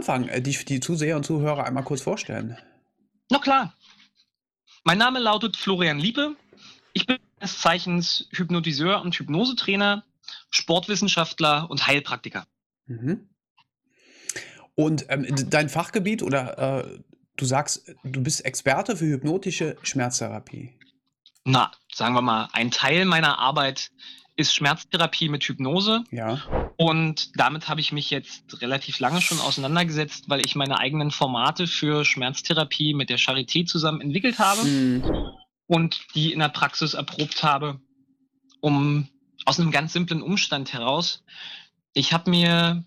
Anfang äh, dich die Zuseher und Zuhörer einmal kurz vorstellen? Na klar. Mein Name lautet Florian Liebe. Ich bin des Zeichens Hypnotiseur und Hypnosetrainer, Sportwissenschaftler und Heilpraktiker. Mhm. Und ähm, dein Fachgebiet oder äh, du sagst, du bist Experte für hypnotische Schmerztherapie. Na, sagen wir mal, ein Teil meiner Arbeit ist Schmerztherapie mit Hypnose. Ja. Und damit habe ich mich jetzt relativ lange schon auseinandergesetzt, weil ich meine eigenen Formate für Schmerztherapie mit der Charité zusammen entwickelt habe Mhm. und die in der Praxis erprobt habe, um aus einem ganz simplen Umstand heraus. Ich habe mir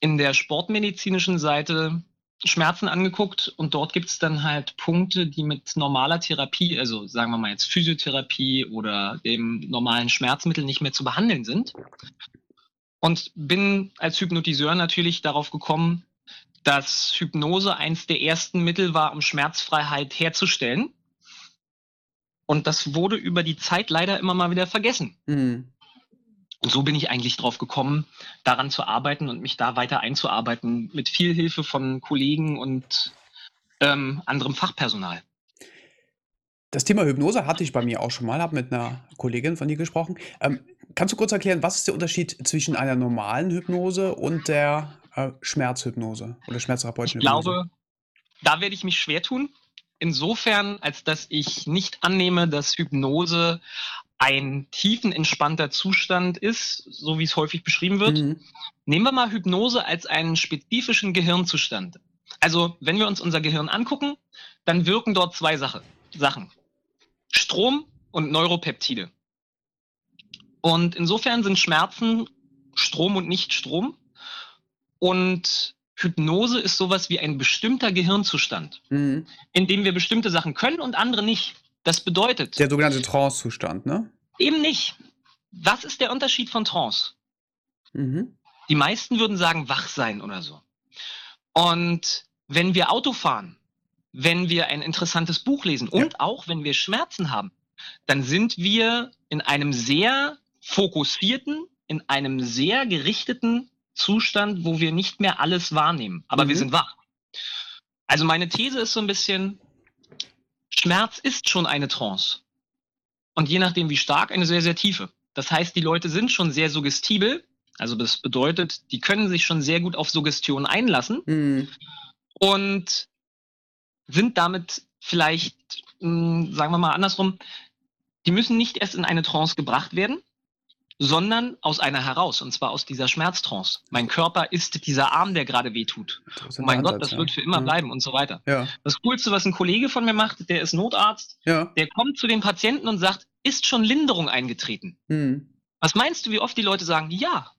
in der sportmedizinischen Seite Schmerzen angeguckt und dort gibt es dann halt Punkte, die mit normaler Therapie, also sagen wir mal jetzt Physiotherapie oder dem normalen Schmerzmittel nicht mehr zu behandeln sind. Und bin als Hypnotiseur natürlich darauf gekommen, dass Hypnose eins der ersten Mittel war, um Schmerzfreiheit herzustellen. Und das wurde über die Zeit leider immer mal wieder vergessen. Mhm. Und so bin ich eigentlich drauf gekommen, daran zu arbeiten und mich da weiter einzuarbeiten, mit viel Hilfe von Kollegen und ähm, anderem Fachpersonal. Das Thema Hypnose hatte ich bei mir auch schon mal, habe mit einer Kollegin von dir gesprochen. Ähm, kannst du kurz erklären, was ist der Unterschied zwischen einer normalen Hypnose und der äh, Schmerzhypnose oder Ich schmerztherapeutischen Hypnose? glaube, da werde ich mich schwer tun. Insofern, als dass ich nicht annehme, dass Hypnose ein tiefenentspannter Zustand ist, so wie es häufig beschrieben wird. Mhm. Nehmen wir mal Hypnose als einen spezifischen Gehirnzustand. Also, wenn wir uns unser Gehirn angucken, dann wirken dort zwei Sache, Sachen. Strom und Neuropeptide. Und insofern sind Schmerzen Strom und nicht Strom. Und Hypnose ist sowas wie ein bestimmter Gehirnzustand, Mhm. in dem wir bestimmte Sachen können und andere nicht. Das bedeutet Der sogenannte Trance-Zustand, ne? eben nicht. Was ist der Unterschied von Trance? Mhm. Die meisten würden sagen, wach sein oder so. Und wenn wir Auto fahren, wenn wir ein interessantes Buch lesen Ja. und auch wenn wir Schmerzen haben, dann sind wir in einem sehr fokussierten, in einem sehr gerichteten Zustand, wo wir nicht mehr alles wahrnehmen. Aber wir Mhm. sind wach. Also meine These ist so ein bisschen, Schmerz ist schon eine Trance. Und je nachdem wie stark, eine sehr, sehr tiefe. Das heißt, die Leute sind schon sehr suggestibel. Also das bedeutet, die können sich schon sehr gut auf Suggestionen einlassen Mhm. und sind damit vielleicht, mh, sagen wir mal andersrum, die müssen nicht erst in eine Trance gebracht werden, sondern aus einer heraus, und zwar aus dieser Schmerztrance. Mein Körper ist dieser Arm, der gerade wehtut. Oh mein Gott, Ansatz, das ja. wird für immer Mhm. bleiben und so weiter. Ja, Das Coolste, was ein Kollege von mir macht, der ist Notarzt, ja. der kommt zu den Patienten und sagt, ist schon Linderung eingetreten? Mhm. Was meinst du, wie oft die Leute sagen, ja?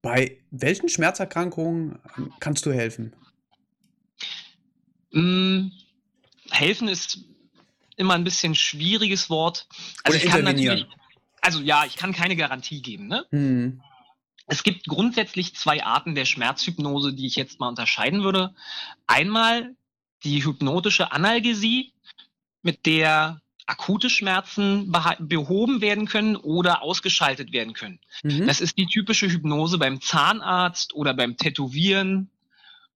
Bei welchen Schmerzerkrankungen ähm, kannst du helfen? Mm, helfen ist immer ein bisschen schwieriges Wort. Oder ich kann natürlich, also ja, ich kann keine Garantie geben. Ne? Mhm. Es gibt grundsätzlich zwei Arten der Schmerzhypnose, die ich jetzt mal unterscheiden würde. Einmal die hypnotische Analgesie, mit der akute Schmerzen behoben werden können oder ausgeschaltet werden können. Mhm. Das ist die typische Hypnose beim Zahnarzt oder beim Tätowieren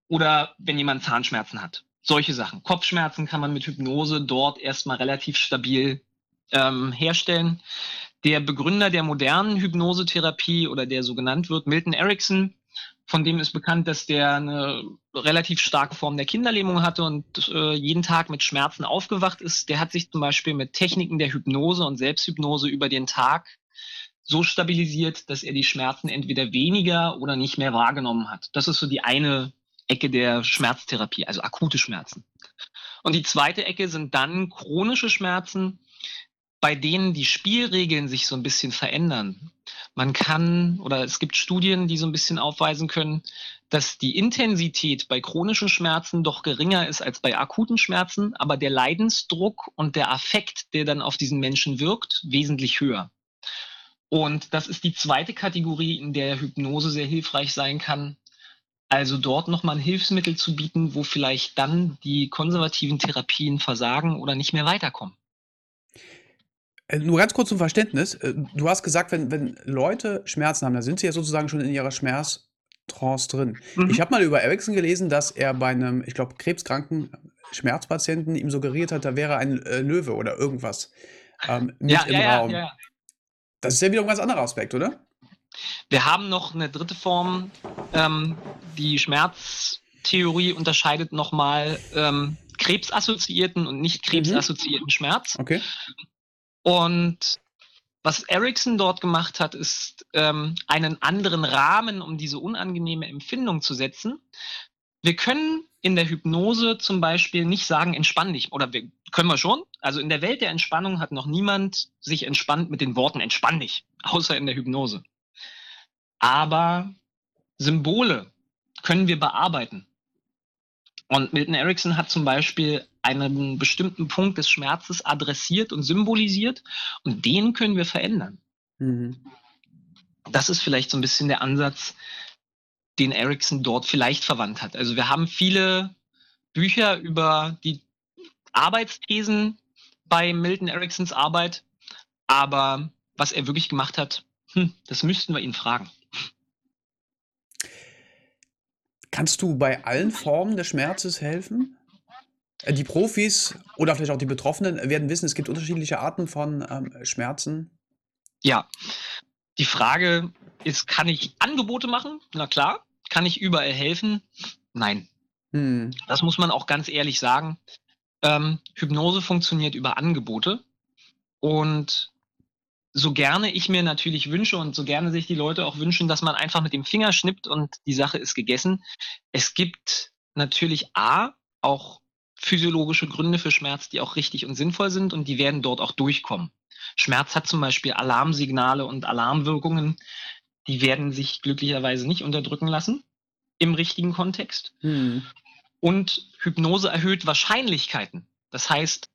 oder wenn jemand Zahnschmerzen hat. Solche Sachen. Kopfschmerzen kann man mit Hypnose dort erstmal relativ stabil ähm, herstellen. Der Begründer der modernen Hypnosetherapie oder der so genannt wird, Milton Erickson, von dem ist bekannt, dass der eine relativ starke Form der Kinderlähmung hatte und äh, jeden Tag mit Schmerzen aufgewacht ist. Der hat sich zum Beispiel mit Techniken der Hypnose und Selbsthypnose über den Tag so stabilisiert, dass er die Schmerzen entweder weniger oder nicht mehr wahrgenommen hat. Das ist so die eine Ecke der Schmerztherapie, also akute Schmerzen. Und die zweite Ecke sind dann chronische Schmerzen, bei denen die Spielregeln sich so ein bisschen verändern. Man kann, oder es gibt Studien, die so ein bisschen aufweisen können, dass die Intensität bei chronischen Schmerzen doch geringer ist als bei akuten Schmerzen, aber der Leidensdruck und der Affekt, der dann auf diesen Menschen wirkt, wesentlich höher. Und das ist die zweite Kategorie, in der Hypnose sehr hilfreich sein kann. Also dort nochmal ein Hilfsmittel zu bieten, wo vielleicht dann die konservativen Therapien versagen oder nicht mehr weiterkommen. Äh, Nur ganz kurz zum Verständnis. Äh, Du hast gesagt, wenn, wenn Leute Schmerzen haben, dann sind sie ja sozusagen schon in ihrer Schmerztrance Trance drin. Mhm. Ich habe mal über Ericsson gelesen, dass er bei 'nem, ich glaube, krebskranken Schmerzpatienten ihm suggeriert hat, da wäre ein, äh, Löwe oder irgendwas, ähm, mit Ja, im ja, Raum. ja. Das ist ja wieder 'n ganz anderer Aspekt, oder? Wir haben noch 'ne 3. Form. Ähm, die Schmerztheorie unterscheidet noch mal, ähm, krebsassoziierten und nicht Mhm. krebsassoziierten Schmerz. Okay. Und was Ericsson dort gemacht hat, ist, ähm, einen anderen Rahmen, um diese unangenehme Empfindung zu setzen. Wir können in der Hypnose zum Beispiel nicht sagen: „Entspann dich“, oder wir können wir schon. Also, in der Welt der Entspannung hat noch niemand sich entspannt mit den Worten: „Entspann dich“, außer in der Hypnose. Aber Symbole können wir bearbeiten. Und Milton Erickson hat zum Beispiel einen bestimmten Punkt des Schmerzes adressiert und symbolisiert und den können wir verändern. Mhm. Das ist vielleicht so 'n bisschen der Ansatz, den Erickson dort vielleicht verwandt hat. Also, wir haben viele Bücher über die Arbeitsthesen bei Milton Ericksons Arbeit, aber was er wirklich gemacht hat, hm, das müssten wir ihn fragen. Kannst du bei allen Formen des Schmerzes helfen? Äh, die Profis oder vielleicht auch die Betroffenen werden wissen, es gibt unterschiedliche Arten von, ähm, Schmerzen. Ja. Die Frage ist, kann ich Angebote machen? Na klar. Kann ich überall helfen? Nein. Mhm. Das muss man auch ganz ehrlich sagen. Ähm, Hypnose funktioniert über Angebote und so gerne ich mir natürlich wünsche und so gerne sich die Leute auch wünschen, dass man einfach mit dem Finger schnippt und die Sache ist gegessen. Es gibt natürlich A, auch physiologische Gründe für Schmerz, die auch richtig und sinnvoll sind und die werden dort auch durchkommen. Schmerz hat zum Beispiel Alarmsignale und Alarmwirkungen, die werden sich glücklicherweise nicht unterdrücken lassen im richtigen Kontext. Mhm. Und Hypnose erhöht Wahrscheinlichkeiten. Das heißt,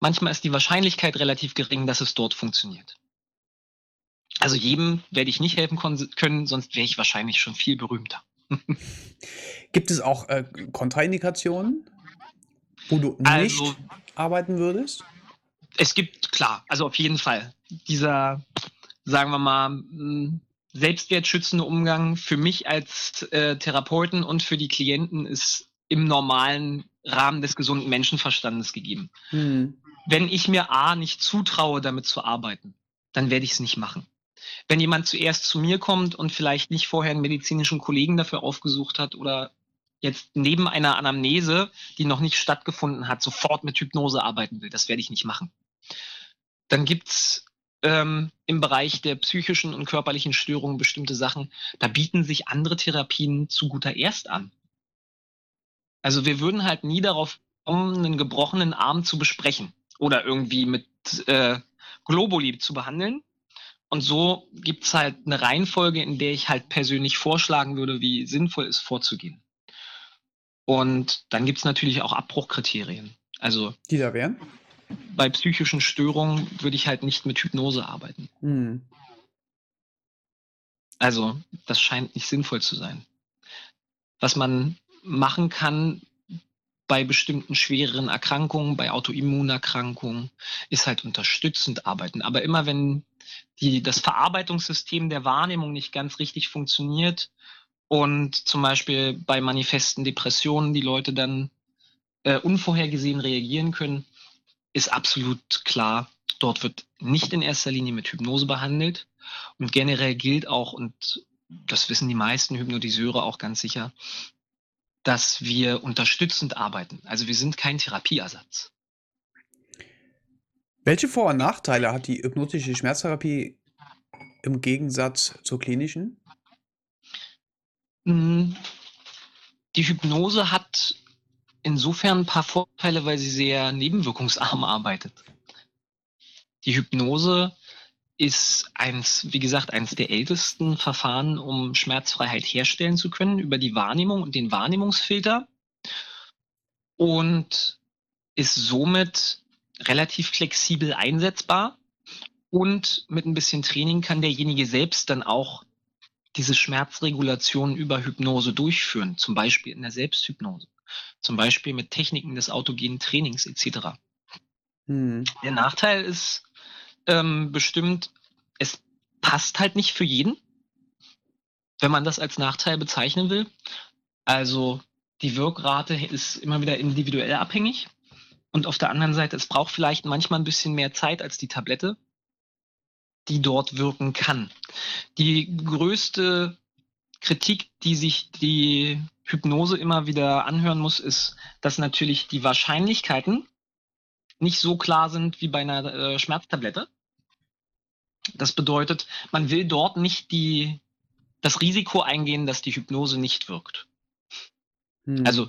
manchmal ist die Wahrscheinlichkeit relativ gering, dass es dort funktioniert. Also, jedem werde ich nicht helfen können, sonst wäre ich wahrscheinlich schon viel berühmter. Gibt es auch, äh, Kontraindikationen, wo du nicht Also arbeiten würdest? Es gibt klar, also, auf jeden Fall. Dieser, sagen wir mal, hm, selbstwertschützende Umgang für mich als, äh, Therapeuten und für die Klienten ist im normalen Rahmen des gesunden Menschenverstandes gegeben. Mhm. Wenn ich mir A nicht zutraue, damit zu arbeiten, dann werde ich's nicht machen. Wenn jemand zuerst zu mir kommt und vielleicht nicht vorher 'n medizinischen Kollegen dafür aufgesucht hat oder jetzt neben einer Anamnese, die noch nicht stattgefunden hat, sofort mit Hypnose arbeiten will, das werde ich nicht machen. Dann gibt's, ähm, im Bereich der psychischen und körperlichen Störungen bestimmte Sachen, da bieten sich andere Therapien zu guter Erst an. Also, wir würden halt nie darauf kommen, 'nen gebrochenen Arm zu besprechen oder irgendwie mit, äh, Globuli zu behandeln. Und so gibt's halt 'ne Reihenfolge, in der ich halt persönlich vorschlagen würde, wie sinnvoll ist, vorzugehen. Und dann gibt's natürlich auch Abbruchkriterien. Also Die da wären? bei psychischen Störungen würde ich halt nicht mit Hypnose arbeiten. Mhm. Also, das scheint nicht sinnvoll zu sein. Was man machen kann bei bestimmten schwereren Erkrankungen, bei Autoimmunerkrankungen, ist halt unterstützend arbeiten. Aber immer wenn die das Verarbeitungssystem der Wahrnehmung nicht ganz richtig funktioniert und zum Beispiel bei manifesten Depressionen die Leute dann, äh, unvorhergesehen reagieren können, ist absolut klar, dort wird nicht in erster Linie mit Hypnose behandelt. Und generell gilt auch, und das wissen die meisten Hypnotiseure auch ganz sicher, dass wir unterstützend arbeiten. Also, wir sind kein Therapieersatz. Welche Vor und Nachteile hat die hypnotische Schmerztherapie im Gegensatz zur klinischen? Hm, die Hypnose hat insofern 'n paar Vorteile, weil sie sehr nebenwirkungsarm arbeitet. Die Hypnose ist eins wie gesagt, eins der ältesten Verfahren, um Schmerzfreiheit herstellen zu können über die Wahrnehmung und den Wahrnehmungsfilter und ist somit relativ flexibel einsetzbar. Und mit 'n bisschen Training kann derjenige selbst dann auch diese Schmerzregulation über Hypnose durchführen, zum Beispiel in der Selbsthypnose, zum Beispiel mit Techniken des autogenen Trainings et cetera. Mhm. Der Nachteil ist, ähm, bestimmt, es passt halt nicht für jeden. wenn man das als Nachteil bezeichnen will. Also die Wirkrate ist immer wieder individuell abhängig. Und auf der anderen Seite, es braucht vielleicht manchmal ein bisschen mehr Zeit als die Tablette, die dort wirken kann. Die größte Kritik, die sich die Hypnose immer wieder anhören muss, ist, dass natürlich die Wahrscheinlichkeiten nicht so klar sind wie bei einer äh, Schmerztablette. Das bedeutet, man will dort nicht die, das Risiko eingehen, dass die Hypnose nicht wirkt. Hm. Also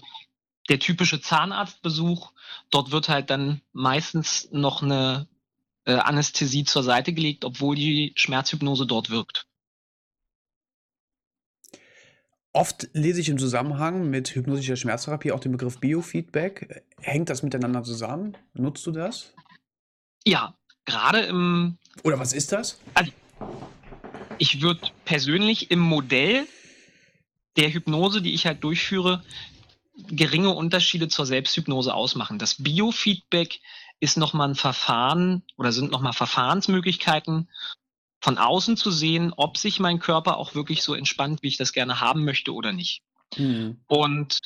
der typische Zahnarztbesuch, dort wird halt dann meistens noch eine äh, Anästhesie zur Seite gelegt, obwohl die Schmerzhypnose dort wirkt. Oft lese ich im Zusammenhang mit hypnotischer Schmerztherapie auch den Begriff Biofeedback. Hängt das miteinander zusammen? Nutzt du das? Ja, gerade im. Oder was ist das? Also, ich würde persönlich im Modell der Hypnose, die ich halt durchführe, geringe Unterschiede zur Selbsthypnose ausmachen. Das Biofeedback ist nochmal ein Verfahren oder sind nochmal Verfahrensmöglichkeiten, von außen zu sehen, ob sich mein Körper auch wirklich so entspannt, wie ich das gerne haben möchte oder nicht. Mhm. Und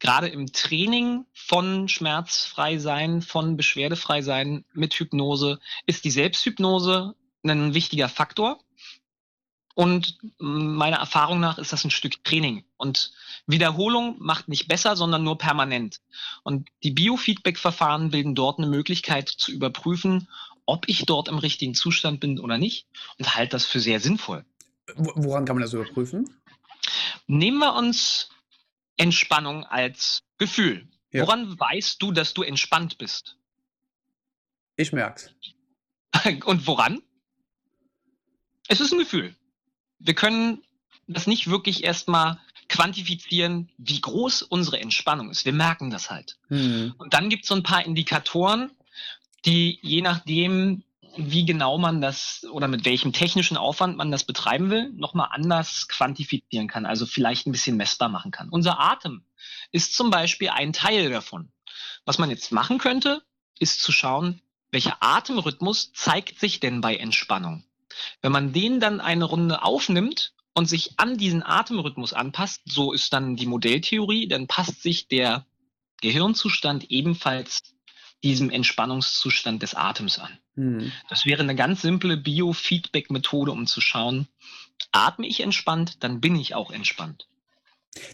gerade im Training von schmerzfrei sein, von beschwerdefrei sein mit Hypnose ist die Selbsthypnose ein wichtiger Faktor. Und meiner Erfahrung nach ist das ein Stück Training. Und Wiederholung macht nicht besser, sondern nur permanent. Und die Biofeedback-Verfahren bilden dort eine Möglichkeit zu überprüfen, ob ich dort im richtigen Zustand bin oder nicht. Und halte das für sehr sinnvoll. Woran kann man das überprüfen? Nehmen wir uns Entspannung als Gefühl. Ja. Woran weißt du, dass du entspannt bist? Ich merk's. Und woran? Es ist ein Gefühl wir können das nicht wirklich erstmal quantifizieren, wie groß unsere Entspannung ist. Wir merken das halt. Mhm. Und dann gibt es so ein paar Indikatoren, die je nachdem, wie genau man das oder mit welchem technischen Aufwand man das betreiben will, nochmal anders quantifizieren kann, also vielleicht ein bisschen messbar machen kann. Unser Atem ist zum Beispiel ein Teil davon. Was man jetzt machen könnte, ist zu schauen, welcher Atemrhythmus zeigt sich denn bei Entspannung. Wenn man den dann eine Runde aufnimmt und sich an diesen Atemrhythmus anpasst, so ist dann die Modelltheorie, dann passt sich der Gehirnzustand ebenfalls diesem Entspannungszustand des Atems an. Mhm. Das wäre eine ganz simple Biofeedback-Methode, um zu schauen, atme ich entspannt, dann bin ich auch entspannt.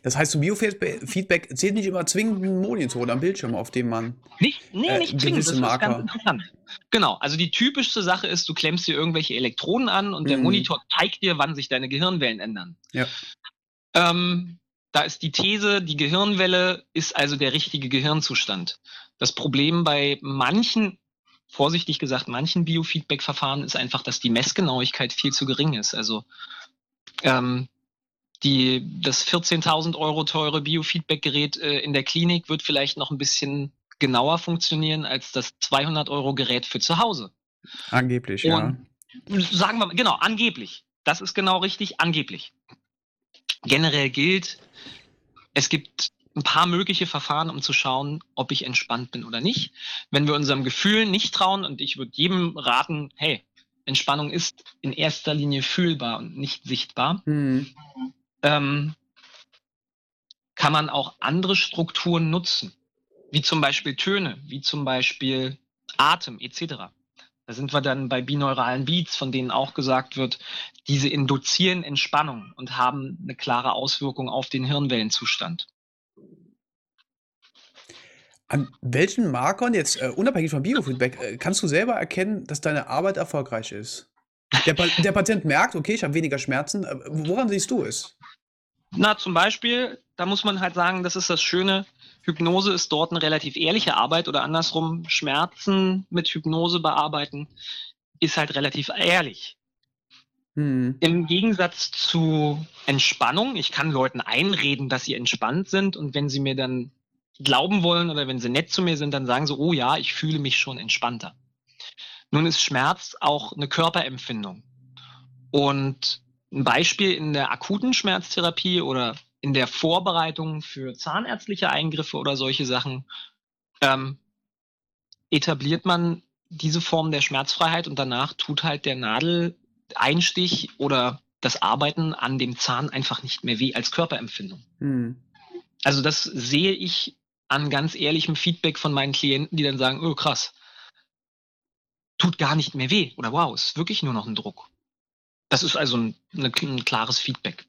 Das heißt, so Biofeedback zählt nicht immer zwingend ein Monitor oder ein Bildschirm, auf dem man nicht, nee, äh, nicht zwingend. Das Marker. ist ganz interessant. Genau, also die typischste Sache ist, du klemmst dir irgendwelche Elektroden an und mhm. der Monitor zeigt dir, wann sich deine Gehirnwellen ändern. Ja. Ähm, da ist die These, die Gehirnwelle ist also der richtige Gehirnzustand. Das Problem bei manchen, vorsichtig gesagt, manchen Biofeedback-Verfahren ist einfach, dass die Messgenauigkeit viel zu gering ist. Also ähm, die, das 14.000 Euro teure Biofeedback-Gerät äh, in der Klinik wird vielleicht noch ein bisschen genauer funktionieren als das 200 Euro Gerät für zu Hause. Angeblich, Und ja. Sagen wir mal, genau, angeblich. Das ist genau richtig, angeblich. Generell gilt, es gibt ein paar mögliche Verfahren, um zu schauen, ob ich entspannt bin oder nicht. Wenn wir unserem Gefühl nicht trauen, und ich würde jedem raten, hey, Entspannung ist in erster Linie fühlbar und nicht sichtbar, mhm ähm, kann man auch andere Strukturen nutzen, wie zum Beispiel Töne, wie zum Beispiel Atem etc. Da sind wir dann bei binauralen Beats, von denen auch gesagt wird, diese induzieren Entspannung und haben eine klare Auswirkung auf den Hirnwellenzustand. An welchen Markern, jetzt äh, unabhängig vom Biofeedback, äh, kannst du selber erkennen, dass deine Arbeit erfolgreich ist? Der, pa der Patient merkt, okay, ich habe weniger Schmerzen. Äh, woran siehst du es? Na, zum Beispiel, da muss man halt sagen, das ist das Schöne. Hypnose ist dort eine relativ ehrliche Arbeit oder andersrum, Schmerzen mit Hypnose bearbeiten ist halt relativ ehrlich. Hm. Im Gegensatz zu Entspannung, ich kann Leuten einreden, dass sie entspannt sind und wenn sie mir dann glauben wollen oder wenn sie nett zu mir sind, dann sagen sie, oh ja, ich fühle mich schon entspannter. Nun ist Schmerz auch eine Körperempfindung. Und ein Beispiel in der akuten Schmerztherapie oder in der Vorbereitung für zahnärztliche Eingriffe oder solche Sachen ähm, etabliert man diese Form der Schmerzfreiheit und danach tut halt der Nadeleinstich oder das Arbeiten an dem Zahn einfach nicht mehr weh als Körperempfindung. Mhm. Also das sehe ich an ganz ehrlichem Feedback von meinen Klienten, die dann sagen, oh krass, tut gar nicht mehr weh oder wow, ist wirklich nur noch ein Druck. Das ist also ein, eine, ein klares Feedback.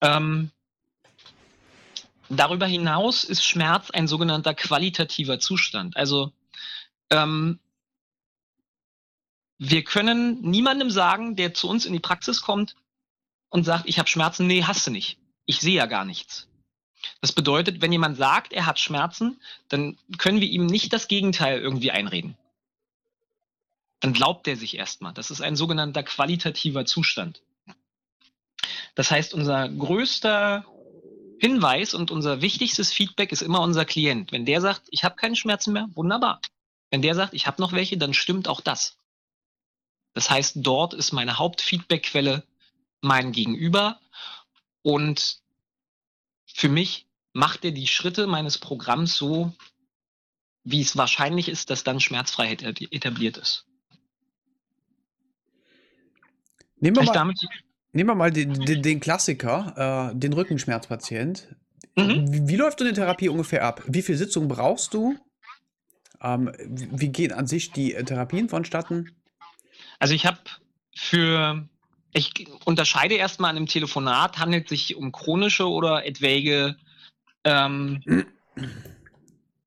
Ähm, darüber hinaus ist Schmerz ein sogenannter qualitativer Zustand. Also ähm, wir können niemandem sagen, der zu uns in die Praxis kommt und sagt, ich habe Schmerzen, nee, hast du nicht. Ich sehe ja gar nichts. Das bedeutet, wenn jemand sagt, er hat Schmerzen, dann können wir ihm nicht das Gegenteil irgendwie einreden. Dann glaubt er sich erstmal. Das ist ein sogenannter qualitativer Zustand. Das heißt, unser größter Hinweis und unser wichtigstes Feedback ist immer unser Klient. Wenn der sagt, ich habe keine Schmerzen mehr, wunderbar. Wenn der sagt, ich habe noch welche, dann stimmt auch das. Das heißt, dort ist meine Hauptfeedbackquelle mein Gegenüber und für mich macht er die Schritte meines Programms so, wie es wahrscheinlich ist, dass dann Schmerzfreiheit etabliert ist. Nehmen wir, mal, nehmen wir mal den, den, den Klassiker, äh, den Rückenschmerzpatient. Mhm. Wie, wie, läuft so eine Therapie ungefähr ab? Wie viele Sitzungen brauchst du? Ähm, wie gehen an sich die äh, Therapien vonstatten? Also ich habe für, ich unterscheide erstmal an einem Telefonat, handelt es sich um chronische oder etwaige ähm,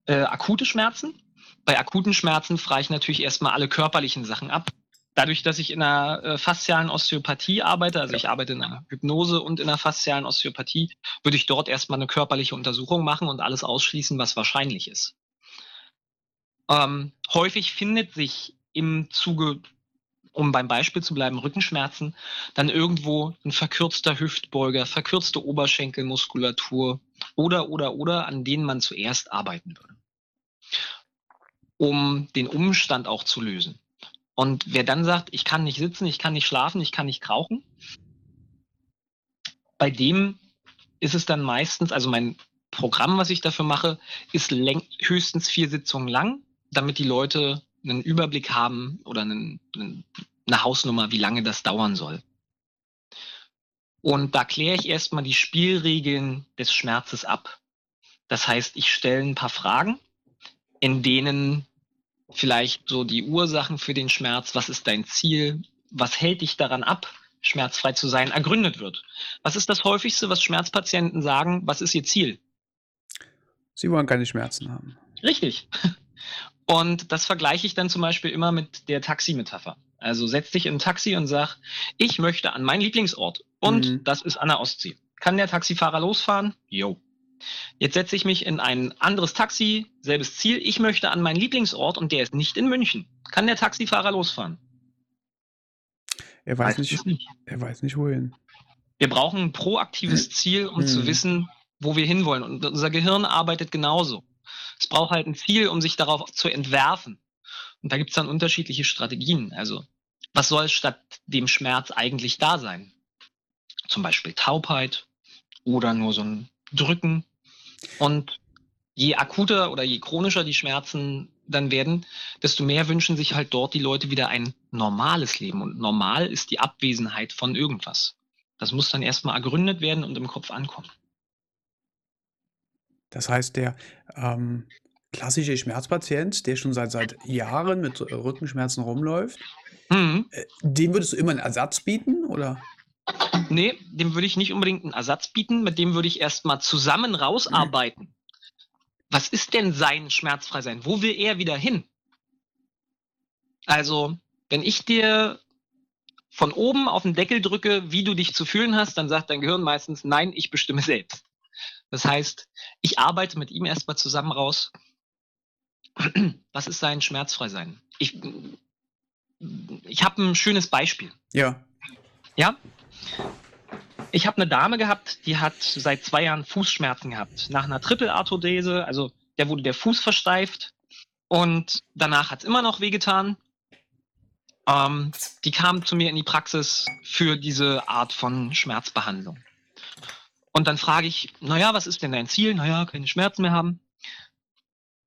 äh, akute Schmerzen. Bei akuten Schmerzen frage ich natürlich erstmal alle körperlichen Sachen ab. Dadurch, dass ich in einer äh, faszialen Osteopathie arbeite, also ich arbeite in einer Hypnose und in einer faszialen Osteopathie, würde ich dort erstmal eine körperliche Untersuchung machen und alles ausschließen, was wahrscheinlich ist. Ähm, häufig findet sich im Zuge um beim Beispiel zu bleiben, Rückenschmerzen, dann irgendwo ein verkürzter Hüftbeuger, verkürzte Oberschenkelmuskulatur oder, oder, oder, an denen man zuerst arbeiten würde, um den Umstand auch zu lösen. Und wer dann sagt, ich kann nicht sitzen, ich kann nicht schlafen, ich kann nicht rauchen, bei dem ist es dann meistens, also mein Programm, was ich dafür mache, ist höchstens vier Sitzungen lang, damit die Leute einen Überblick haben oder einen, einen, eine Hausnummer, wie lange das dauern soll. Und da kläre ich erstmal die Spielregeln des Schmerzes ab. Das heißt, ich stelle ein paar Fragen, in denen vielleicht so die Ursachen für den Schmerz, was ist dein Ziel, was hält dich daran ab, schmerzfrei zu sein, ergründet wird. Was ist das häufigste, was Schmerzpatienten sagen, was ist ihr Ziel? Sie wollen keine Schmerzen haben. Richtig. Und das vergleiche ich dann zum Beispiel immer mit der Taximetapher. Also setz dich in ein Taxi und sag, ich möchte an meinen Lieblingsort. Und mhm. das ist an der Ostsee. Kann der Taxifahrer losfahren? Jo. Jetzt setze ich mich in ein anderes Taxi, selbes Ziel. Ich möchte an meinen Lieblingsort und der ist nicht in München. Kann der Taxifahrer losfahren? Er weiß, weiß nicht, nicht, Er weiß nicht wohin. Wir brauchen ein proaktives Ziel, um mhm. zu wissen, wo wir hinwollen. Und unser Gehirn arbeitet genauso. Es braucht halt ein Ziel, um sich darauf zu entwerfen. Und da gibt es dann unterschiedliche Strategien. Also, was soll statt dem Schmerz eigentlich da sein? Zum Beispiel Taubheit oder nur so ein Drücken. Und je akuter oder je chronischer die Schmerzen dann werden, desto mehr wünschen sich halt dort die Leute wieder ein normales Leben. Und normal ist die Abwesenheit von irgendwas. Das muss dann erstmal ergründet werden und im Kopf ankommen. Das heißt, der ähm, klassische Schmerzpatient, der schon seit, seit Jahren mit Rückenschmerzen rumläuft, mhm. äh, dem würdest du immer einen Ersatz bieten, oder? Nee, dem würde ich nicht unbedingt einen Ersatz bieten, mit dem würde ich erstmal zusammen rausarbeiten. Mhm. Was ist denn sein Schmerzfreisein? Wo will er wieder hin? Also, wenn ich dir von oben auf den Deckel drücke, wie du dich zu fühlen hast, dann sagt dein Gehirn meistens, nein, ich bestimme selbst. Das heißt, ich arbeite mit ihm erstmal zusammen raus, was ist sein Schmerzfreisein? Ich, ich habe ein schönes Beispiel. Ja. Ja? Ich habe eine Dame gehabt, die hat seit zwei Jahren Fußschmerzen gehabt. Nach einer Triple-Arthrodese, also der wurde der Fuß versteift und danach hat es immer noch wehgetan. Ähm, die kam zu mir in die Praxis für diese Art von Schmerzbehandlung. Und dann frage ich, naja, was ist denn dein Ziel? Naja, keine Schmerzen mehr haben.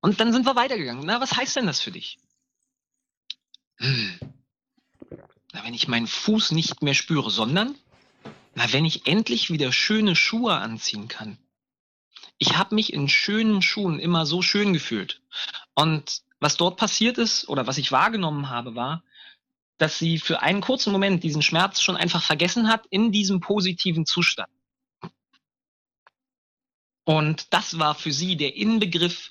Und dann sind wir weitergegangen. Na, was heißt denn das für dich? Hm. Na, wenn ich meinen Fuß nicht mehr spüre, sondern Na, wenn ich endlich wieder schöne Schuhe anziehen kann. Ich habe mich in schönen Schuhen immer so schön gefühlt. Und was dort passiert ist oder was ich wahrgenommen habe, war, dass sie für einen kurzen Moment diesen Schmerz schon einfach vergessen hat in diesem positiven Zustand. Und das war für sie der Inbegriff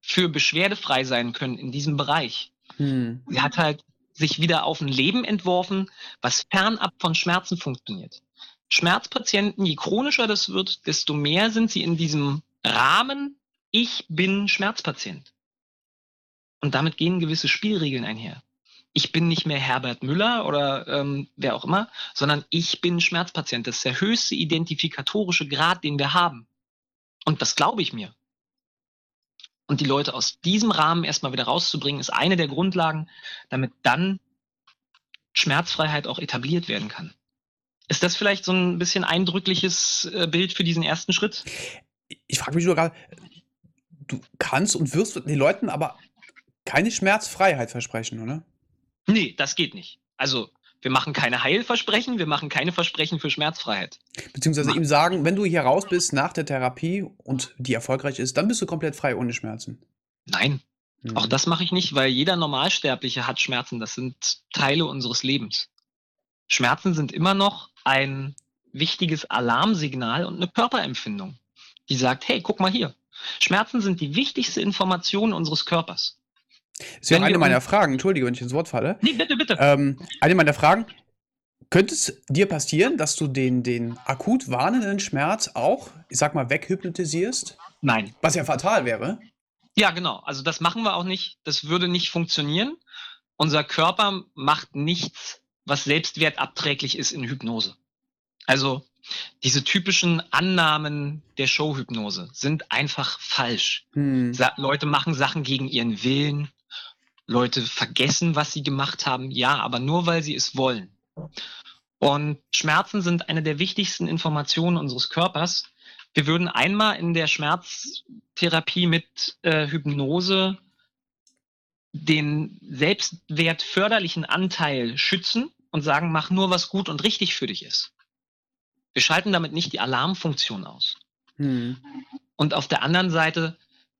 für beschwerdefrei sein können in diesem Bereich. Hm. Sie hat halt sich wieder auf ein Leben entworfen, was fernab von Schmerzen funktioniert. Schmerzpatienten, je chronischer das wird, desto mehr sind sie in diesem Rahmen, ich bin Schmerzpatient. Und damit gehen gewisse Spielregeln einher. Ich bin nicht mehr Herbert Müller oder ähm, wer auch immer, sondern ich bin Schmerzpatient. Das ist der höchste identifikatorische Grad, den wir haben. Und das glaube ich mir. Und die Leute aus diesem Rahmen erstmal wieder rauszubringen, ist eine der Grundlagen, damit dann Schmerzfreiheit auch etabliert werden kann. Ist das vielleicht so ein bisschen eindrückliches äh, Bild für diesen ersten Schritt? Ich frage mich nur gerade, du kannst und wirst den Leuten aber keine Schmerzfreiheit versprechen, oder? Nee, das geht nicht. Also, wir machen keine Heilversprechen, wir machen keine Versprechen für Schmerzfreiheit. Beziehungsweise ihm sagen, wenn du hier raus bist nach der Therapie und die erfolgreich ist, dann bist du komplett frei ohne Schmerzen. Nein, Mhm. auch das mache ich nicht, weil jeder Normalsterbliche hat Schmerzen. Das sind Teile unseres Lebens. Schmerzen sind immer noch ein wichtiges Alarmsignal und eine Körperempfindung, die sagt, hey, guck mal hier. Schmerzen sind die wichtigste Information unseres Körpers. Ist ja auch wenn eine meiner Fragen, entschuldige, wenn ich ins Wort falle. Nee, bitte, bitte. Ähm, eine meiner Fragen, könnte es dir passieren, dass du den, den akut warnenden Schmerz auch, ich sag mal, weghypnotisierst? Nein. Was ja fatal wäre. Ja, genau. Also das machen wir auch nicht. Das würde nicht funktionieren. Unser Körper macht nichts, was selbstwertabträglich ist in Hypnose. Also diese typischen Annahmen der Showhypnose sind einfach falsch. Hm. Leute machen Sachen gegen ihren Willen. Leute vergessen, was sie gemacht haben. Ja, aber nur weil sie es wollen. Und Schmerzen sind eine der wichtigsten Informationen unseres Körpers. Wir würden einmal in der Schmerztherapie mit äh, Hypnose den selbstwertförderlichen Anteil schützen und sagen, mach nur, was gut und richtig für dich ist. Wir schalten damit nicht die Alarmfunktion aus. Hm. Und auf der anderen Seite,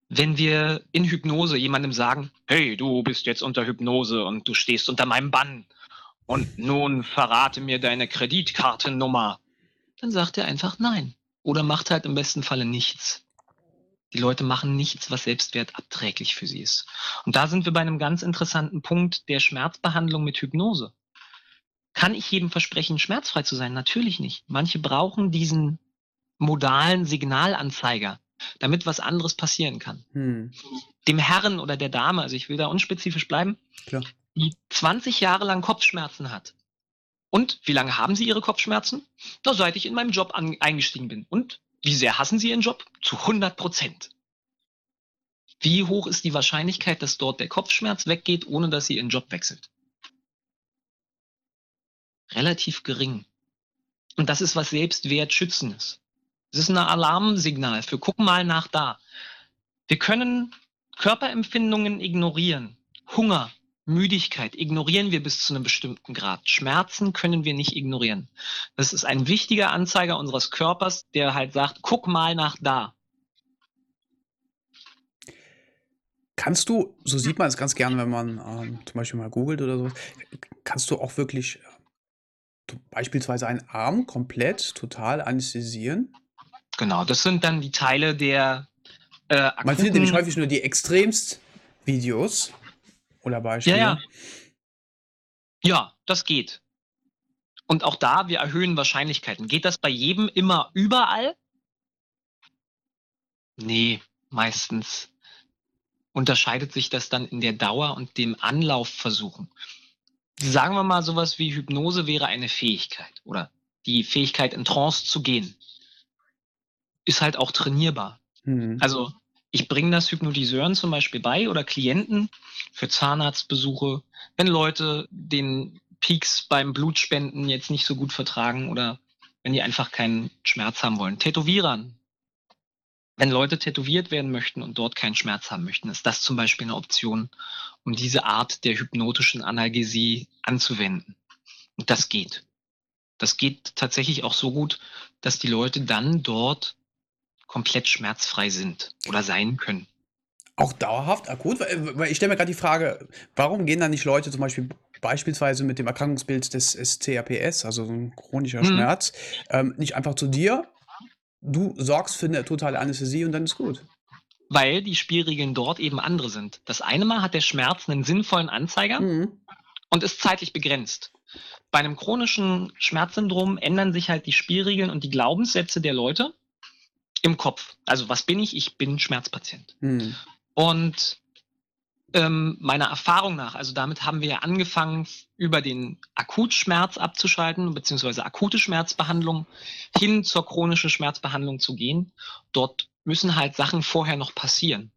wenn wir in Hypnose jemandem sagen, hey, du bist jetzt unter Hypnose und du stehst unter meinem Bann und nun verrate mir deine Kreditkartennummer, dann sagt er einfach nein. Oder macht halt im besten Falle nichts. Die Leute machen nichts, was selbstwertabträglich für sie ist. Und da sind wir bei einem ganz interessanten Punkt der Schmerzbehandlung mit Hypnose. Kann ich jedem versprechen, schmerzfrei zu sein? Natürlich nicht. Manche brauchen diesen modalen Signalanzeiger, damit was anderes passieren kann. Hm. Dem Herren oder der Dame, also ich will da unspezifisch bleiben, Klar. die 20 Jahre lang Kopfschmerzen hat. Und wie lange haben Sie Ihre Kopfschmerzen? Na, seit ich in meinem Job an, eingestiegen bin. Und wie sehr hassen Sie Ihren Job? Zu 100 Prozent. Wie hoch ist die Wahrscheinlichkeit, dass dort der Kopfschmerz weggeht, ohne dass sie Ihren Job wechselt? Relativ gering. Und das ist was Selbstwertschützendes. Es ist ein Alarmsignal für guck mal nach da. Wir können Körperempfindungen ignorieren. Hunger, Müdigkeit ignorieren wir bis zu einem bestimmten Grad. Schmerzen können wir nicht ignorieren. Das ist ein wichtiger Anzeiger unseres Körpers, der halt sagt, guck mal nach da. Kannst du, so sieht man es ganz gerne, wenn man ähm, zum Beispiel mal googelt oder sowas, kannst du auch wirklich äh, beispielsweise einen Arm komplett total anästhesieren? Genau, das sind dann die Teile der äh, Man findet nämlich häufig nur die extremst Videos oder Beispiele. Ja, ja. Ja, das geht. Und auch da, wir erhöhen Wahrscheinlichkeiten. Geht das bei jedem immer überall? Nee, meistens unterscheidet sich das dann in der Dauer und dem Anlaufversuchen. Sagen wir mal, sowas wie Hypnose wäre eine Fähigkeit oder die Fähigkeit in Trance zu gehen. Ist halt auch trainierbar. Hm. Also ich bringe das Hypnotiseuren zum Beispiel bei oder Klienten für Zahnarztbesuche, wenn Leute den Peaks beim Blutspenden jetzt nicht so gut vertragen oder wenn die einfach keinen Schmerz haben wollen. Tätowierern. Wenn Leute tätowiert werden möchten und dort keinen Schmerz haben möchten, ist das zum Beispiel eine Option, um diese Art der hypnotischen Analgesie anzuwenden. Und das geht. Das geht tatsächlich auch so gut, dass die Leute dann dort komplett schmerzfrei sind oder sein können. Auch dauerhaft akut? Weil, weil ich stelle mir gerade die Frage, warum gehen dann nicht Leute zum Beispiel beispielsweise mit dem Erkrankungsbild des SCAPS, also so ein chronischer Mhm. Schmerz, ähm, nicht einfach zu dir, du sorgst für eine totale Anästhesie und dann ist gut. Weil die Spielregeln dort eben andere sind. Das eine Mal hat der Schmerz einen sinnvollen Anzeiger Mhm. und ist zeitlich begrenzt. Bei einem chronischen Schmerzsyndrom ändern sich halt die Spielregeln und die Glaubenssätze der Leute im Kopf. Also was bin ich? Ich bin Schmerzpatient. Mhm. Und ähm, meiner Erfahrung nach, also damit haben wir ja angefangen, über den Akutschmerz abzuschalten, beziehungsweise akute Schmerzbehandlung hin zur chronischen Schmerzbehandlung zu gehen. Dort müssen halt Sachen vorher noch passieren.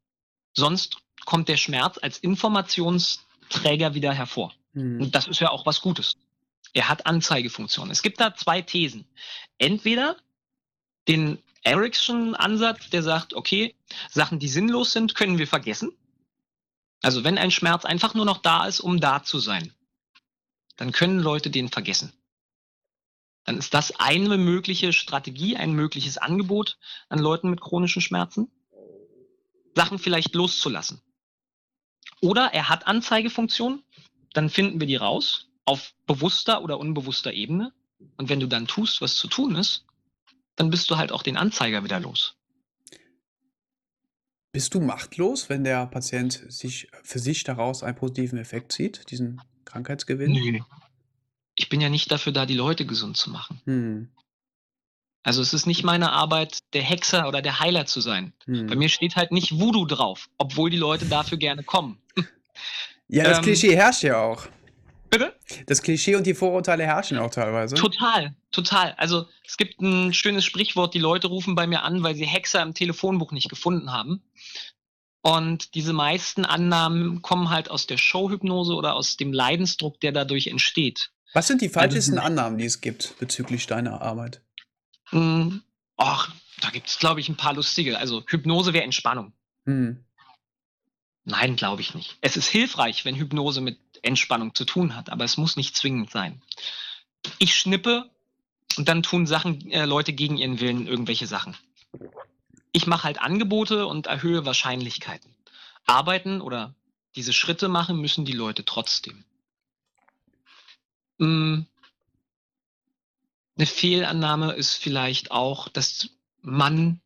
Sonst kommt der Schmerz als Informationsträger wieder hervor. Mhm. Und das ist ja auch was Gutes. Er hat Anzeigefunktionen. Es gibt da zwei Thesen. Entweder den Erickson-Ansatz, der sagt, okay, Sachen, die sinnlos sind, können wir vergessen. Also wenn ein Schmerz einfach nur noch da ist, um da zu sein, dann können Leute den vergessen. Dann ist das eine mögliche Strategie, ein mögliches Angebot an Leuten mit chronischen Schmerzen, Sachen vielleicht loszulassen. Oder er hat Anzeigefunktion, dann finden wir die raus auf bewusster oder unbewusster Ebene. Und wenn du dann tust, was zu tun ist, dann bist du halt auch den Anzeiger wieder los. Bist du machtlos, wenn der Patient sich für sich daraus einen positiven Effekt zieht, diesen Krankheitsgewinn? Nö. Ich bin ja nicht dafür da, die Leute gesund zu machen. Hm. Also es ist nicht meine Arbeit, der Hexer oder der Heiler zu sein. Bei Hm. mir steht halt nicht Voodoo drauf, obwohl die Leute dafür gerne kommen. Ja, das Ähm, Klischee herrscht ja auch. Bitte? Das Klischee und die Vorurteile herrschen auch teilweise. Total, total. Also es gibt ein schönes Sprichwort, die Leute rufen bei mir an, weil sie Hexer im Telefonbuch nicht gefunden haben. Und diese meisten Annahmen kommen halt aus der Showhypnose oder aus dem Leidensdruck, der dadurch entsteht. Was sind die falschesten Also- Annahmen, die es gibt bezüglich deiner Arbeit? Hm, Ach, da gibt es, glaube ich, ein paar lustige. Also Hypnose wäre Entspannung. Hm. Nein, glaube ich nicht. Es ist hilfreich, wenn Hypnose mit Entspannung zu tun hat, aber es muss nicht zwingend sein. Ich schnippe und dann tun Sachen, äh, Leute gegen ihren Willen irgendwelche Sachen. Ich mache halt Angebote und erhöhe Wahrscheinlichkeiten. Arbeiten oder diese Schritte machen müssen die Leute trotzdem. Mm, Eine Fehlannahme ist vielleicht auch, dass man,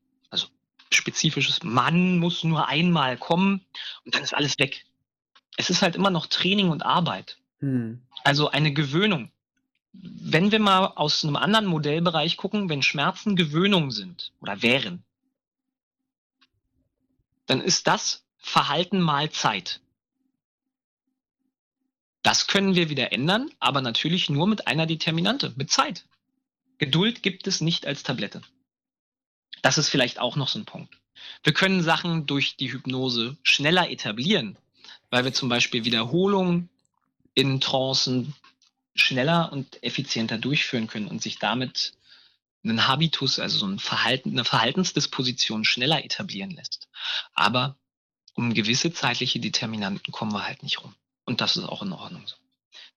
spezifisches Mann muss nur einmal kommen und dann ist alles weg. Es ist halt immer noch Training und Arbeit. Hm. Also eine Gewöhnung. Wenn wir mal aus einem anderen Modellbereich gucken, wenn Schmerzen Gewöhnung sind oder wären, dann ist das Verhalten mal Zeit. Das können wir wieder ändern, aber natürlich nur mit einer Determinante, mit Zeit. Geduld gibt es nicht als Tablette. Das ist vielleicht auch noch so ein Punkt. Wir können Sachen durch die Hypnose schneller etablieren, weil wir zum Beispiel Wiederholungen in Trancen schneller und effizienter durchführen können und sich damit einen Habitus, also so ein Verhalten, eine Verhaltensdisposition schneller etablieren lässt. Aber um gewisse zeitliche Determinanten kommen wir halt nicht rum. Und das ist auch in Ordnung so.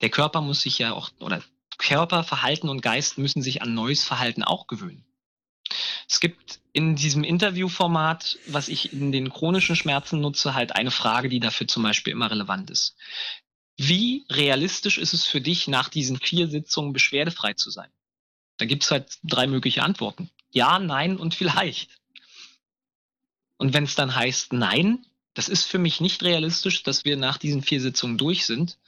Der Körper muss sich ja auch, oder Körper, Verhalten und Geist müssen sich an neues Verhalten auch gewöhnen. Es gibt in diesem Interviewformat, was ich in den chronischen Schmerzen nutze, halt eine Frage, die dafür zum Beispiel immer relevant ist. Wie realistisch ist es für dich, nach diesen vier Sitzungen beschwerdefrei zu sein? Da gibt es halt drei mögliche Antworten. Ja, nein und vielleicht. Und wenn es dann heißt nein, das ist für mich nicht realistisch, dass wir nach diesen vier Sitzungen durch sind,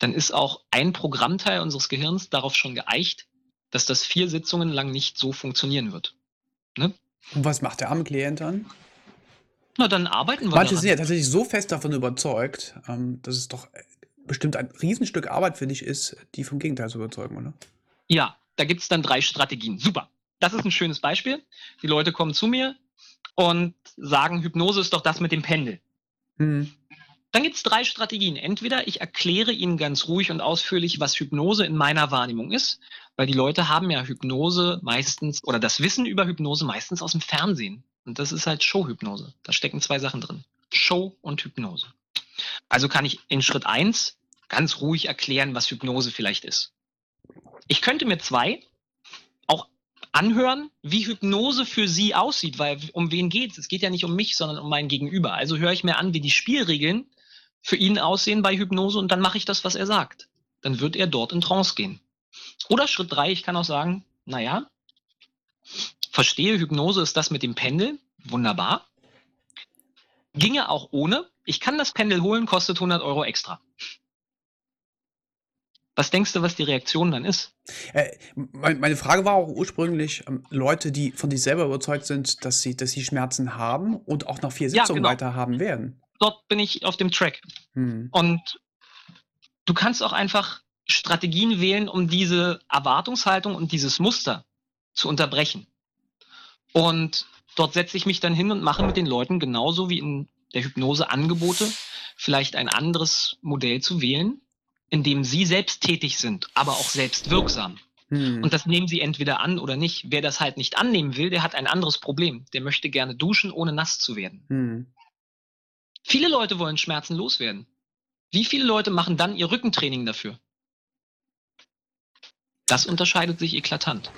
dann ist auch ein Programmteil unseres Gehirns darauf schon geeicht, dass das vier Sitzungen lang nicht so funktionieren wird. Ne? Und was macht der arme Klient dann? Na, dann arbeiten wir Manche daran. sind ja tatsächlich so fest davon überzeugt, ähm, dass es doch äh, bestimmt ein Riesenstück Arbeit für dich ist, die vom Gegenteil zu überzeugen, oder? Ja, da gibt's dann drei Strategien. Super. Das ist ein schönes Beispiel. Die Leute kommen zu mir und sagen, Hypnose ist doch das mit dem Pendel. Hm. Dann gibt's drei Strategien. Entweder ich erkläre Ihnen ganz ruhig und ausführlich, was Hypnose in meiner Wahrnehmung ist, weil die Leute haben ja Hypnose meistens oder das Wissen über Hypnose meistens aus dem Fernsehen. Und das ist halt Showhypnose. Da stecken zwei Sachen drin. Show und Hypnose. Also kann ich in Schritt eins ganz ruhig erklären, was Hypnose vielleicht ist. Ich könnte mir zwei auch anhören, wie Hypnose für sie aussieht, weil um wen geht's? Es geht ja nicht um mich, sondern um mein Gegenüber. Also höre ich mir an, wie die Spielregeln für ihn aussehen bei Hypnose und dann mache ich das, was er sagt. Dann wird er dort in Trance gehen. Oder Schritt drei, ich kann auch sagen, naja, verstehe, Hypnose ist das mit dem Pendel, wunderbar. Ginge auch ohne. Ich kann das Pendel holen, kostet 100 Euro extra. Was denkst du, was die Reaktion dann ist? Äh, mein, meine Frage war auch ursprünglich, ähm, Leute, die von sich selber überzeugt sind, dass sie, dass sie Schmerzen haben und auch nach vier Ja, Sitzungen genau. weiter haben werden. Dort bin ich auf dem Track. Hm. Und du kannst auch einfach Strategien wählen, um diese Erwartungshaltung und dieses Muster zu unterbrechen. Und dort setze ich mich dann hin und mache mit den Leuten genauso wie in der Hypnose Angebote, vielleicht ein anderes Modell zu wählen, in dem sie selbst tätig sind, aber auch selbst wirksam. Hm. Und das nehmen sie entweder an oder nicht. Wer das halt nicht annehmen will, der hat ein anderes Problem. Der möchte gerne duschen, ohne nass zu werden. Hm. Viele Leute wollen Schmerzen loswerden. Wie viele Leute machen dann ihr Rückentraining dafür? Das unterscheidet sich eklatant.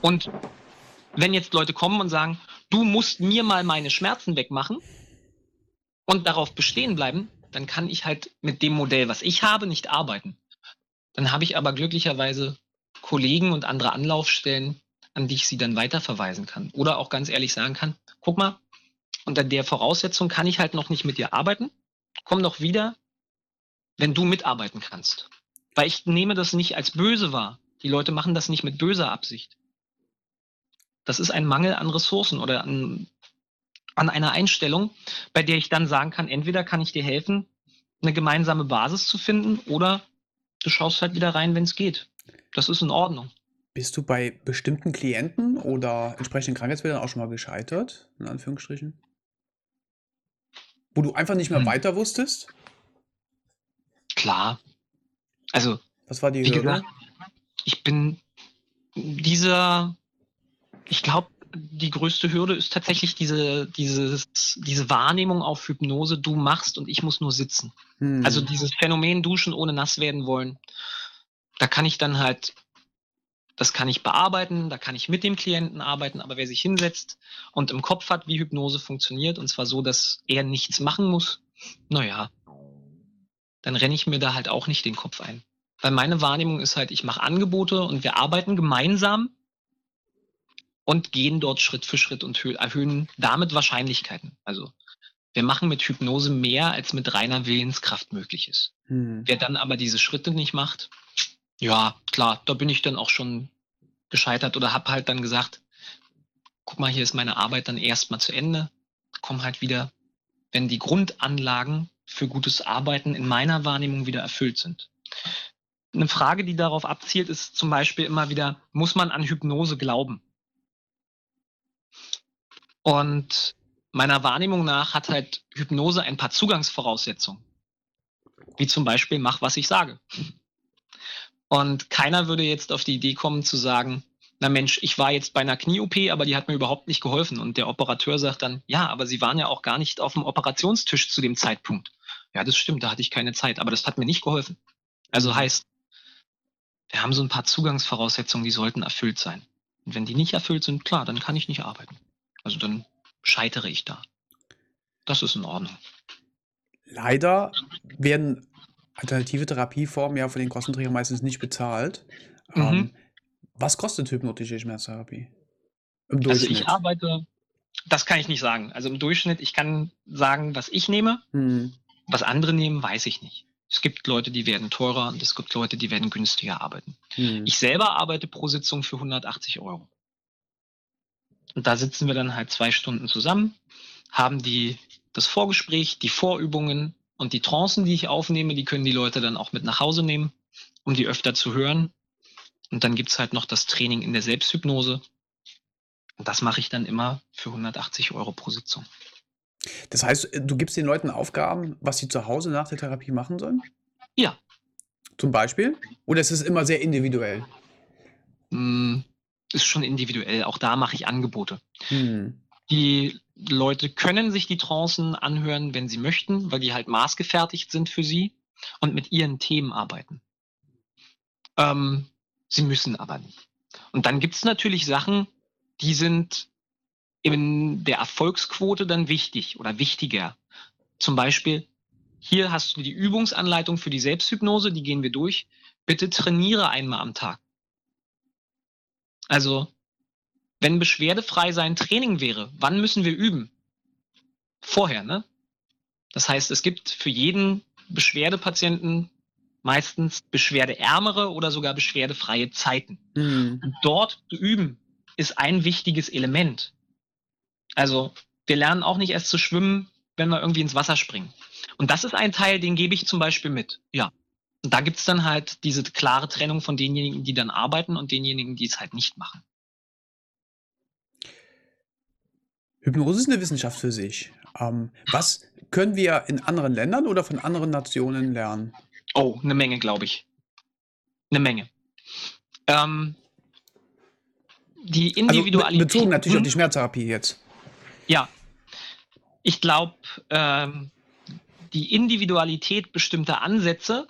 Und wenn jetzt Leute kommen und sagen, du musst mir mal meine Schmerzen wegmachen und darauf bestehen bleiben, dann kann ich halt mit dem Modell, was ich habe, nicht arbeiten. Dann habe ich aber glücklicherweise Kollegen und andere Anlaufstellen, an die ich sie dann weiterverweisen kann. Oder auch ganz ehrlich sagen kann, guck mal, unter der Voraussetzung kann ich halt noch nicht mit dir arbeiten. Komm doch wieder, wenn du mitarbeiten kannst. Weil ich nehme das nicht als böse wahr. Die Leute machen das nicht mit böser Absicht. Das ist ein Mangel an Ressourcen oder an, an einer Einstellung, bei der ich dann sagen kann, entweder kann ich dir helfen, eine gemeinsame Basis zu finden oder du schaust halt wieder rein, wenn es geht. Das ist in Ordnung. Bist du bei bestimmten Klienten oder entsprechenden Krankheitsbildern auch schon mal gescheitert, in Anführungsstrichen? Wo du einfach nicht mehr Hm. weiter wusstest? Klar. Also Was war die Wie Hürde? gesagt, ich bin dieser, ich glaube, die größte Hürde ist tatsächlich diese, dieses, diese Wahrnehmung auf Hypnose, du machst und ich muss nur sitzen. Hm. Also dieses Phänomen duschen ohne nass werden wollen, da kann ich dann halt, das kann ich bearbeiten, da kann ich mit dem Klienten arbeiten, aber wer sich hinsetzt und im Kopf hat, wie Hypnose funktioniert, und zwar so, dass er nichts machen muss, naja, dann renne ich mir da halt auch nicht den Kopf ein. Weil meine Wahrnehmung ist halt, ich mache Angebote und wir arbeiten gemeinsam und gehen dort Schritt für Schritt und hö- erhöhen damit Wahrscheinlichkeiten. Also wir machen mit Hypnose mehr, als mit reiner Willenskraft möglich ist. Hm. Wer dann aber diese Schritte nicht macht, ja, klar, da bin ich dann auch schon gescheitert oder hab halt dann gesagt, guck mal, hier ist meine Arbeit dann erstmal zu Ende. Komm halt wieder, wenn die Grundanlagen für gutes Arbeiten in meiner Wahrnehmung wieder erfüllt sind. Eine Frage, die darauf abzielt, ist zum Beispiel immer wieder, muss man an Hypnose glauben? Und meiner Wahrnehmung nach hat halt Hypnose ein paar Zugangsvoraussetzungen. Wie zum Beispiel, mach, was ich sage. Und keiner würde jetzt auf die Idee kommen zu sagen, na Mensch, ich war jetzt bei einer Knie-OP, aber die hat mir überhaupt nicht geholfen. Und der Operateur sagt dann, ja, aber Sie waren ja auch gar nicht auf dem Operationstisch zu dem Zeitpunkt. Ja, das stimmt, da hatte ich keine Zeit, aber das hat mir nicht geholfen. Also heißt, wir haben so ein paar Zugangsvoraussetzungen, die sollten erfüllt sein. Und wenn die nicht erfüllt sind, klar, dann kann ich nicht arbeiten. Also dann scheitere ich da. Das ist in Ordnung. Leider werden alternative Therapieformen ja von den Kostenträgern meistens nicht bezahlt. Mhm. Ähm, was kostet hypnotische Schmerztherapie? Im Also ich arbeite, das kann ich nicht sagen. Also im Durchschnitt, ich kann sagen, was ich nehme, Hm. was andere nehmen, weiß ich nicht. Es gibt Leute, die werden teurer und es gibt Leute, die werden günstiger arbeiten. Hm. Ich selber arbeite pro Sitzung für 180 Euro. Und da sitzen wir dann halt zwei Stunden zusammen, haben die, das Vorgespräch, die Vorübungen und die Trancen, die ich aufnehme, die können die Leute dann auch mit nach Hause nehmen, um die öfter zu hören. Und dann gibt's halt noch das Training in der Selbsthypnose. Und das mache ich dann immer für 180 Euro pro Sitzung. Das heißt, du gibst den Leuten Aufgaben, was sie zu Hause nach der Therapie machen sollen? Ja. Zum Beispiel? Oder ist es immer sehr individuell? Mm, Ist schon individuell. Auch da mache ich Angebote. Hm. Die Leute können sich die Trancen anhören, wenn sie möchten, weil die halt maßgefertigt sind für sie und mit ihren Themen arbeiten. Ähm, Sie müssen aber nicht. Und dann gibt es natürlich Sachen, die sind in der Erfolgsquote dann wichtig oder wichtiger. Zum Beispiel, hier hast du die Übungsanleitung für die Selbsthypnose, die gehen wir durch. Bitte trainiere einmal am Tag. Also, wenn beschwerdefrei sein Training wäre, wann müssen wir üben? Vorher, ne? Das heißt, es gibt für jeden Beschwerdepatienten meistens beschwerdeärmere oder sogar beschwerdefreie Zeiten. Mhm. Dort zu üben ist ein wichtiges Element. Also wir lernen auch nicht erst zu schwimmen, wenn wir irgendwie ins Wasser springen. Und das ist ein Teil, den gebe ich zum Beispiel mit. Ja. Und da gibt es dann halt diese klare Trennung von denjenigen, die dann arbeiten und denjenigen, die es halt nicht machen. Hypnose ist eine Wissenschaft für sich. Ähm, was können wir in anderen Ländern oder von anderen Nationen lernen? Oh, eine Menge, glaube ich. Eine Menge. Ähm, die Individualität. Also bezogen natürlich auf die Schmerztherapie jetzt. Ja. Ich glaube, ähm, die Individualität bestimmter Ansätze,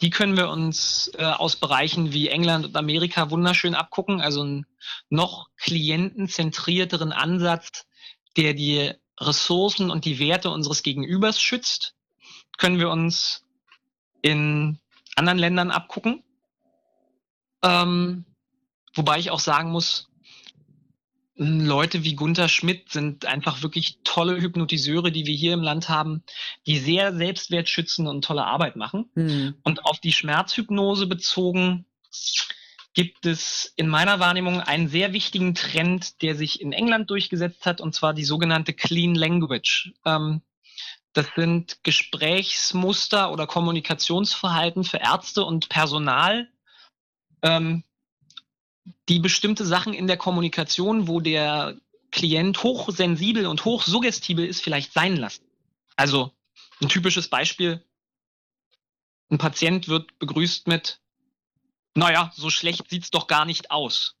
die können wir uns äh, aus Bereichen wie England und Amerika wunderschön abgucken. Also einen noch klientenzentrierteren Ansatz, der die Ressourcen und die Werte unseres Gegenübers schützt, können wir uns in anderen Ländern abgucken. Ähm, wobei ich auch sagen muss, Leute wie Gunther Schmidt sind einfach wirklich tolle Hypnotiseure, die wir hier im Land haben, die sehr selbstwertschützend und tolle Arbeit machen. Mhm. Und auf die Schmerzhypnose bezogen gibt es in meiner Wahrnehmung einen sehr wichtigen Trend, der sich in England durchgesetzt hat, und zwar die sogenannte Clean Language. Ähm, das sind Gesprächsmuster oder Kommunikationsverhalten für Ärzte und Personal, ähm, die bestimmte Sachen in der Kommunikation, wo der Klient hochsensibel und hochsuggestibel ist, vielleicht sein lassen. Also ein typisches Beispiel. Ein Patient wird begrüßt mit, naja, so schlecht sieht's doch gar nicht aus.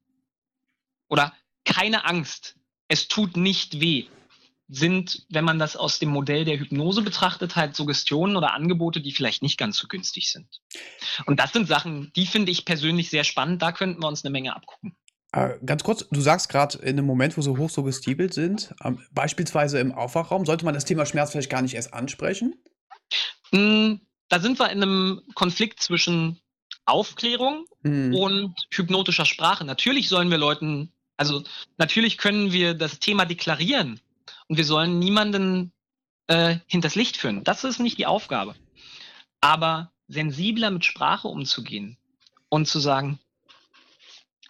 Oder keine Angst, es tut nicht weh sind, wenn man das aus dem Modell der Hypnose betrachtet, halt Suggestionen oder Angebote, die vielleicht nicht ganz so günstig sind. Und das sind Sachen, die finde ich persönlich sehr spannend. Da könnten wir uns eine Menge abgucken. Äh, ganz kurz, du sagst gerade in einem Moment, wo sie hochsuggestibel sind, ähm, beispielsweise im Aufwachraum, sollte man das Thema Schmerz vielleicht gar nicht erst ansprechen? Mm, da sind wir in einem Konflikt zwischen Aufklärung mhm. und hypnotischer Sprache. Natürlich sollen wir Leuten, also natürlich können wir das Thema deklarieren, und wir sollen niemanden äh, hinters Licht führen. Das ist nicht die Aufgabe. Aber sensibler mit Sprache umzugehen und zu sagen,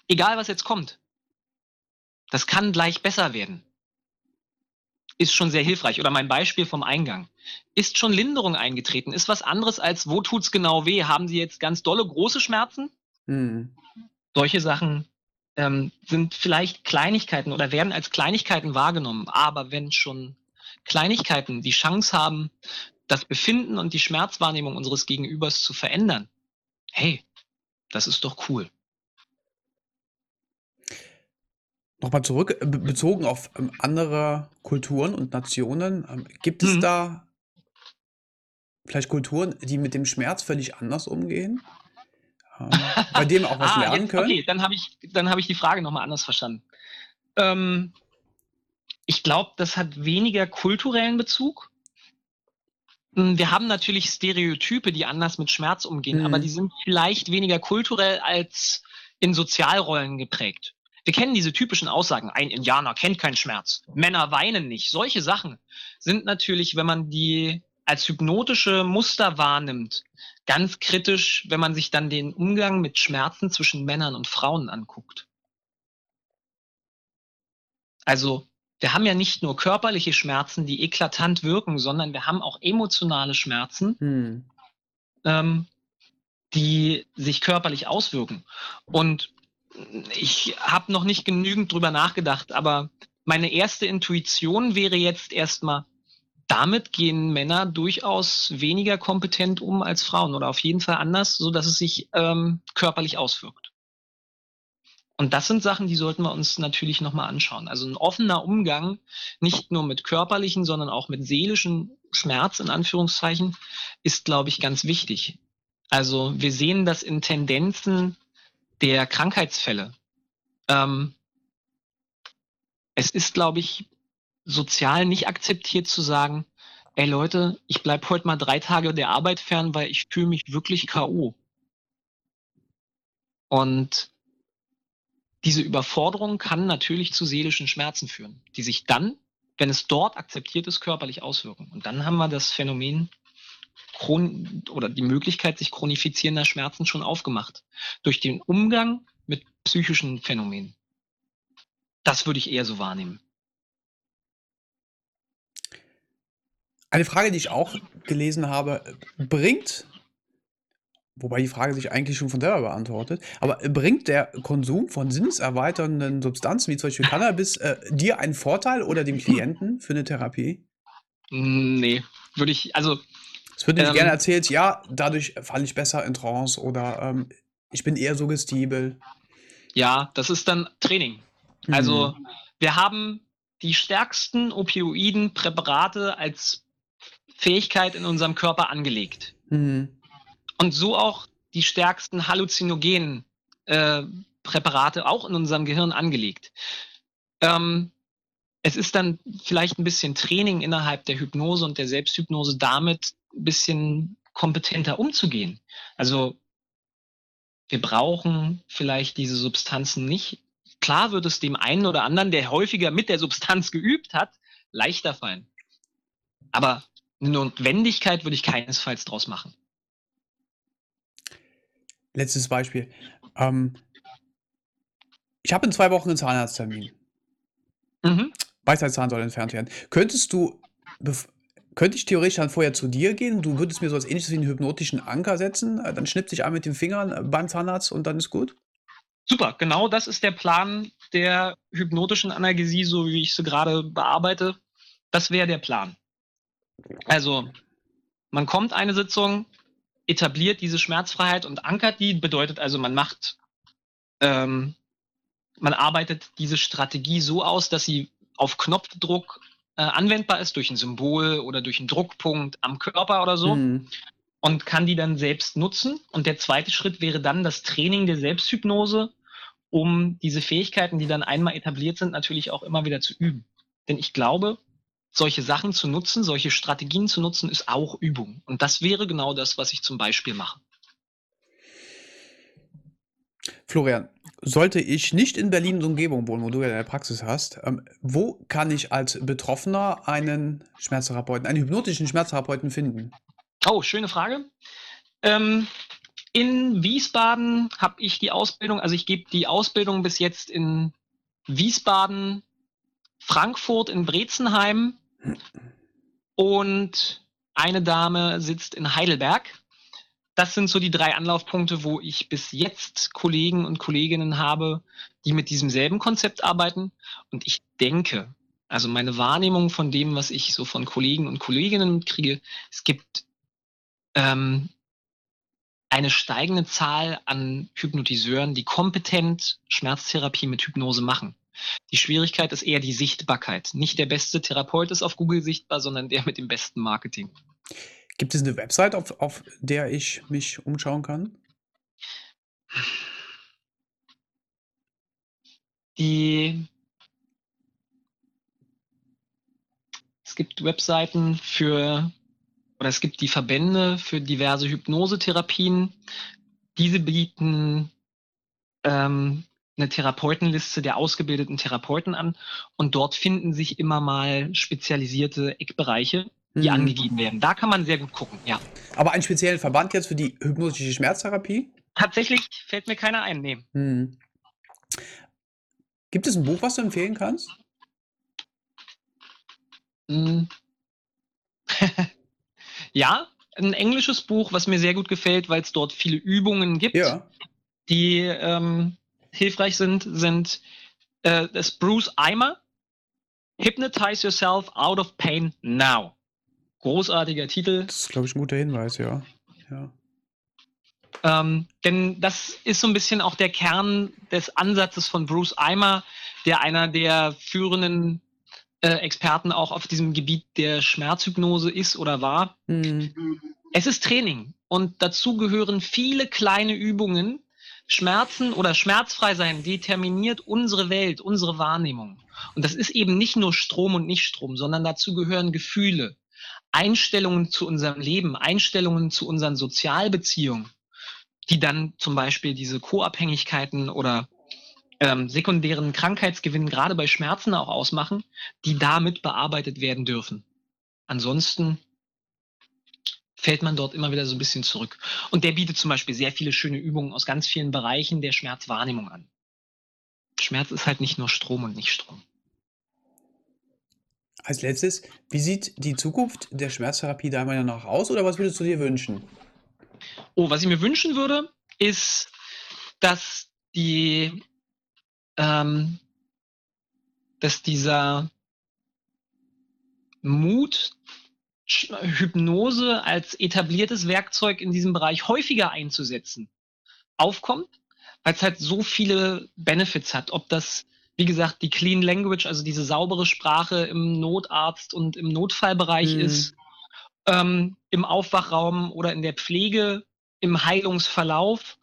egal was jetzt kommt, das kann gleich besser werden, ist schon sehr hilfreich. Oder mein Beispiel vom Eingang. Ist schon Linderung eingetreten? Ist was anderes als, wo tut's genau weh? Haben Sie jetzt ganz dolle große Schmerzen? Mhm. Solche Sachen ähm, sind vielleicht Kleinigkeiten oder werden als Kleinigkeiten wahrgenommen. Aber wenn schon Kleinigkeiten die Chance haben, das Befinden und die Schmerzwahrnehmung unseres Gegenübers zu verändern, hey, das ist doch cool. Nochmal zurück, äh, bezogen auf ähm, andere Kulturen und Nationen, ähm, gibt es mhm. da vielleicht Kulturen, die mit dem Schmerz völlig anders umgehen? Bei dem auch was ah, lernen jetzt, können? Okay, dann habe ich, hab ich die Frage nochmal anders verstanden. Ähm, ich glaube, das hat weniger kulturellen Bezug. Hm, wir haben natürlich Stereotype, die anders mit Schmerz umgehen, mhm. aber die sind vielleicht weniger kulturell als in Sozialrollen geprägt. Wir kennen diese typischen Aussagen, ein Indianer kennt keinen Schmerz, Männer weinen nicht. Solche Sachen sind natürlich, wenn man die als hypnotische Muster wahrnimmt, ganz kritisch, wenn man sich dann den Umgang mit Schmerzen zwischen Männern und Frauen anguckt. Also wir haben ja nicht nur körperliche Schmerzen, die eklatant wirken, sondern wir haben auch emotionale Schmerzen, hm. ähm, die sich körperlich auswirken. Und ich habe noch nicht genügend drüber nachgedacht, aber meine erste Intuition wäre jetzt erstmal, damit gehen Männer durchaus weniger kompetent um als Frauen oder auf jeden Fall anders, so dass es sich ähm, körperlich auswirkt. Und das sind Sachen, die sollten wir uns natürlich nochmal anschauen. Also ein offener Umgang, nicht nur mit körperlichen, sondern auch mit seelischen Schmerz in Anführungszeichen, ist, glaube ich, ganz wichtig. Also wir sehen das in Tendenzen der Krankheitsfälle. Ähm, es ist, glaube ich, sozial nicht akzeptiert zu sagen, ey Leute, ich bleib heute mal drei Tage der Arbeit fern, weil ich fühle mich wirklich K.O. Und diese Überforderung kann natürlich zu seelischen Schmerzen führen, die sich dann, wenn es dort akzeptiert ist, körperlich auswirken. Und dann haben wir das Phänomen Chron oder die Möglichkeit sich chronifizierender Schmerzen schon aufgemacht. Durch den Umgang mit psychischen Phänomenen. Das würde ich eher so wahrnehmen. Eine Frage, die ich auch gelesen habe, bringt, wobei die Frage sich eigentlich schon von selber beantwortet, aber bringt der Konsum von sinneserweiternden Substanzen, wie zum Beispiel Cannabis, äh, dir einen Vorteil oder dem Klienten für eine Therapie? Nee, würde ich, also. Es wird nicht ähm, gerne erzählt, ja, dadurch falle ich besser in Trance oder ähm, ich bin eher suggestibel. Ja, das ist dann Training. Also, mhm. wir haben die stärksten Opioiden Präparate als Fähigkeit in unserem Körper angelegt. Mhm. Und so auch die stärksten halluzinogenen äh, Präparate auch in unserem Gehirn angelegt. Ähm, es ist dann vielleicht ein bisschen Training innerhalb der Hypnose und der Selbsthypnose damit ein bisschen kompetenter umzugehen. Also wir brauchen vielleicht diese Substanzen nicht. Klar wird es dem einen oder anderen, der häufiger mit der Substanz geübt hat, leichter fallen. Aber eine Notwendigkeit würde ich keinesfalls draus machen. Letztes Beispiel. Ähm, ich habe in zwei Wochen einen Zahnarzttermin. Mhm. Weisheitszahn soll entfernt werden. Könntest du, könnte ich theoretisch dann vorher zu dir gehen? Du würdest mir so etwas ähnliches wie einen hypnotischen Anker setzen, äh, dann schnippt sich an mit den Fingern äh, beim Zahnarzt und dann ist gut? Super, genau das ist der Plan der hypnotischen Analgesie, so wie ich sie gerade bearbeite. Das wäre der Plan. Also, man kommt eine Sitzung, etabliert diese Schmerzfreiheit und ankert die, bedeutet also, man macht, ähm, man arbeitet diese Strategie so aus, dass sie auf Knopfdruck äh, anwendbar ist durch ein Symbol oder durch einen Druckpunkt am Körper oder so mhm. und kann die dann selbst nutzen. Und der zweite Schritt wäre dann das Training der Selbsthypnose, um diese Fähigkeiten, die dann einmal etabliert sind, natürlich auch immer wieder zu üben. Denn ich glaube, solche Sachen zu nutzen, solche Strategien zu nutzen, ist auch Übung. Und das wäre genau das, was ich zum Beispiel mache. Florian, sollte ich nicht in Berlin und Umgebung wohnen, wo du ja deine Praxis hast, ähm, wo kann ich als Betroffener einen Schmerztherapeuten, einen hypnotischen Schmerztherapeuten finden? Oh, schöne Frage. Ähm, in Wiesbaden habe ich die Ausbildung, also ich gebe die Ausbildung bis jetzt in Wiesbaden, Frankfurt, in Brezenheim und eine Dame sitzt in Heidelberg. Das sind so die drei Anlaufpunkte, wo ich bis jetzt Kollegen und Kolleginnen habe, die mit diesem selben Konzept arbeiten. Und ich denke, also meine Wahrnehmung von dem, was ich so von Kollegen und Kolleginnen kriege, es gibt ähm, eine steigende Zahl an Hypnotiseuren, die kompetent Schmerztherapie mit Hypnose machen. Die Schwierigkeit ist eher die Sichtbarkeit. Nicht der beste Therapeut ist auf Google sichtbar, sondern der mit dem besten Marketing. Gibt es eine Website, auf, auf der ich mich umschauen kann? Die es gibt Webseiten für oder es gibt die Verbände für diverse Hypnosetherapien. Diese bieten ähm, eine Therapeutenliste der ausgebildeten Therapeuten an und dort finden sich immer mal spezialisierte Eckbereiche, die mhm. angegeben werden. Da kann man sehr gut gucken, ja. Aber einen speziellen Verband jetzt für die hypnotische Schmerztherapie? Tatsächlich fällt mir keiner ein, nee. Mhm. Gibt es ein Buch, was du empfehlen kannst? Mhm. ja, ein englisches Buch, was mir sehr gut gefällt, weil es dort viele Übungen gibt, ja. die ähm, hilfreich sind, sind äh, das Bruce Eimer, Hypnotize Yourself Out of Pain Now. Großartiger Titel. Das ist, glaube ich, ein guter Hinweis, ja. ja. Ähm, denn das ist so ein bisschen auch der Kern des Ansatzes von Bruce Eimer, der einer der führenden äh, Experten auch auf diesem Gebiet der Schmerzhypnose ist oder war. Mhm. Es ist Training und dazu gehören viele kleine Übungen, Schmerzen oder schmerzfrei sein determiniert unsere Welt, unsere Wahrnehmung. Und das ist eben nicht nur Strom und Nichtstrom, sondern dazu gehören Gefühle, Einstellungen zu unserem Leben, Einstellungen zu unseren Sozialbeziehungen, die dann zum Beispiel diese Co-Abhängigkeiten oder ähm, sekundären Krankheitsgewinn gerade bei Schmerzen auch ausmachen, die damit bearbeitet werden dürfen. Ansonsten fällt man dort immer wieder so ein bisschen zurück. Und der bietet zum Beispiel sehr viele schöne Übungen aus ganz vielen Bereichen der Schmerzwahrnehmung an. Schmerz ist halt nicht nur Strom und nicht Strom. Als letztes, wie sieht die Zukunft der Schmerztherapie deiner Meinung nach aus oder was würdest du dir wünschen? Oh, was ich mir wünschen würde, ist, dass die, ähm, dass dieser Mut, Hypnose als etabliertes Werkzeug in diesem Bereich häufiger einzusetzen, aufkommt, weil es halt so viele Benefits hat. Ob das, wie gesagt, die Clean Language, also diese saubere Sprache im Notarzt und im Notfallbereich Mhm. ist, ähm, im Aufwachraum oder in der Pflege, im Heilungsverlauf,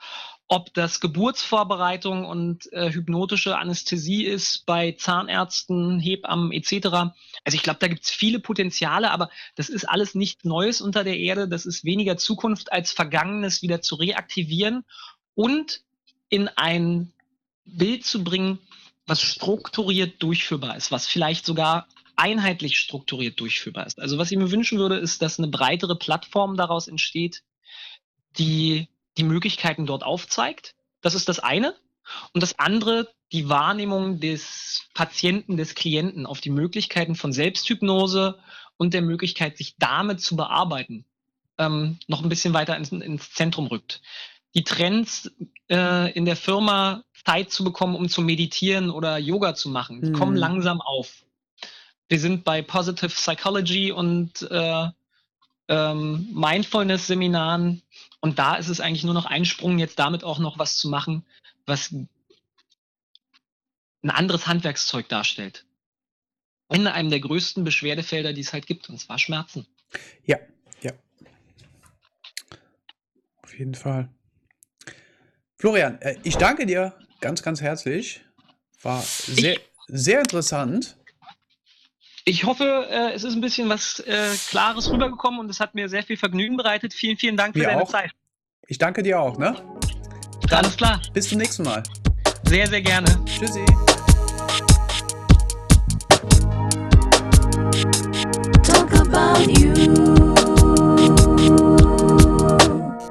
ob das Geburtsvorbereitung und äh, hypnotische Anästhesie ist bei Zahnärzten, Hebammen etc. Also ich glaube, da gibt es viele Potenziale, aber das ist alles nichts Neues unter der Erde. Das ist weniger Zukunft als Vergangenes wieder zu reaktivieren und in ein Bild zu bringen, was strukturiert durchführbar ist, was vielleicht sogar einheitlich strukturiert durchführbar ist. Also was ich mir wünschen würde, ist, dass eine breitere Plattform daraus entsteht, die die Möglichkeiten dort aufzeigt. Das ist das eine. Und das andere, die Wahrnehmung des Patienten, des Klienten auf die Möglichkeiten von Selbsthypnose und der Möglichkeit, sich damit zu bearbeiten, ähm, noch ein bisschen weiter ins, ins Zentrum rückt. Die Trends äh, in der Firma Zeit zu bekommen, um zu meditieren oder Yoga zu machen, die kommen Mhm. langsam auf. Wir sind bei Positive Psychology und äh, ähm, Mindfulness-Seminaren und da ist es eigentlich nur noch ein Sprung, jetzt damit auch noch was zu machen, was ein anderes Handwerkszeug darstellt. In einem der größten Beschwerdefelder, die es halt gibt, und zwar Schmerzen. Ja, ja. Auf jeden Fall. Florian, äh, ich danke dir ganz, ganz herzlich. War sehr, sehr interessant. Ich hoffe, äh, es ist ein bisschen was äh, Klares rübergekommen und es hat mir sehr viel Vergnügen bereitet. Vielen, vielen Dank für Mir deine auch. Zeit. Ich danke dir auch, ne? Alles klar. Bis zum nächsten Mal. Sehr, sehr gerne. Tschüssi.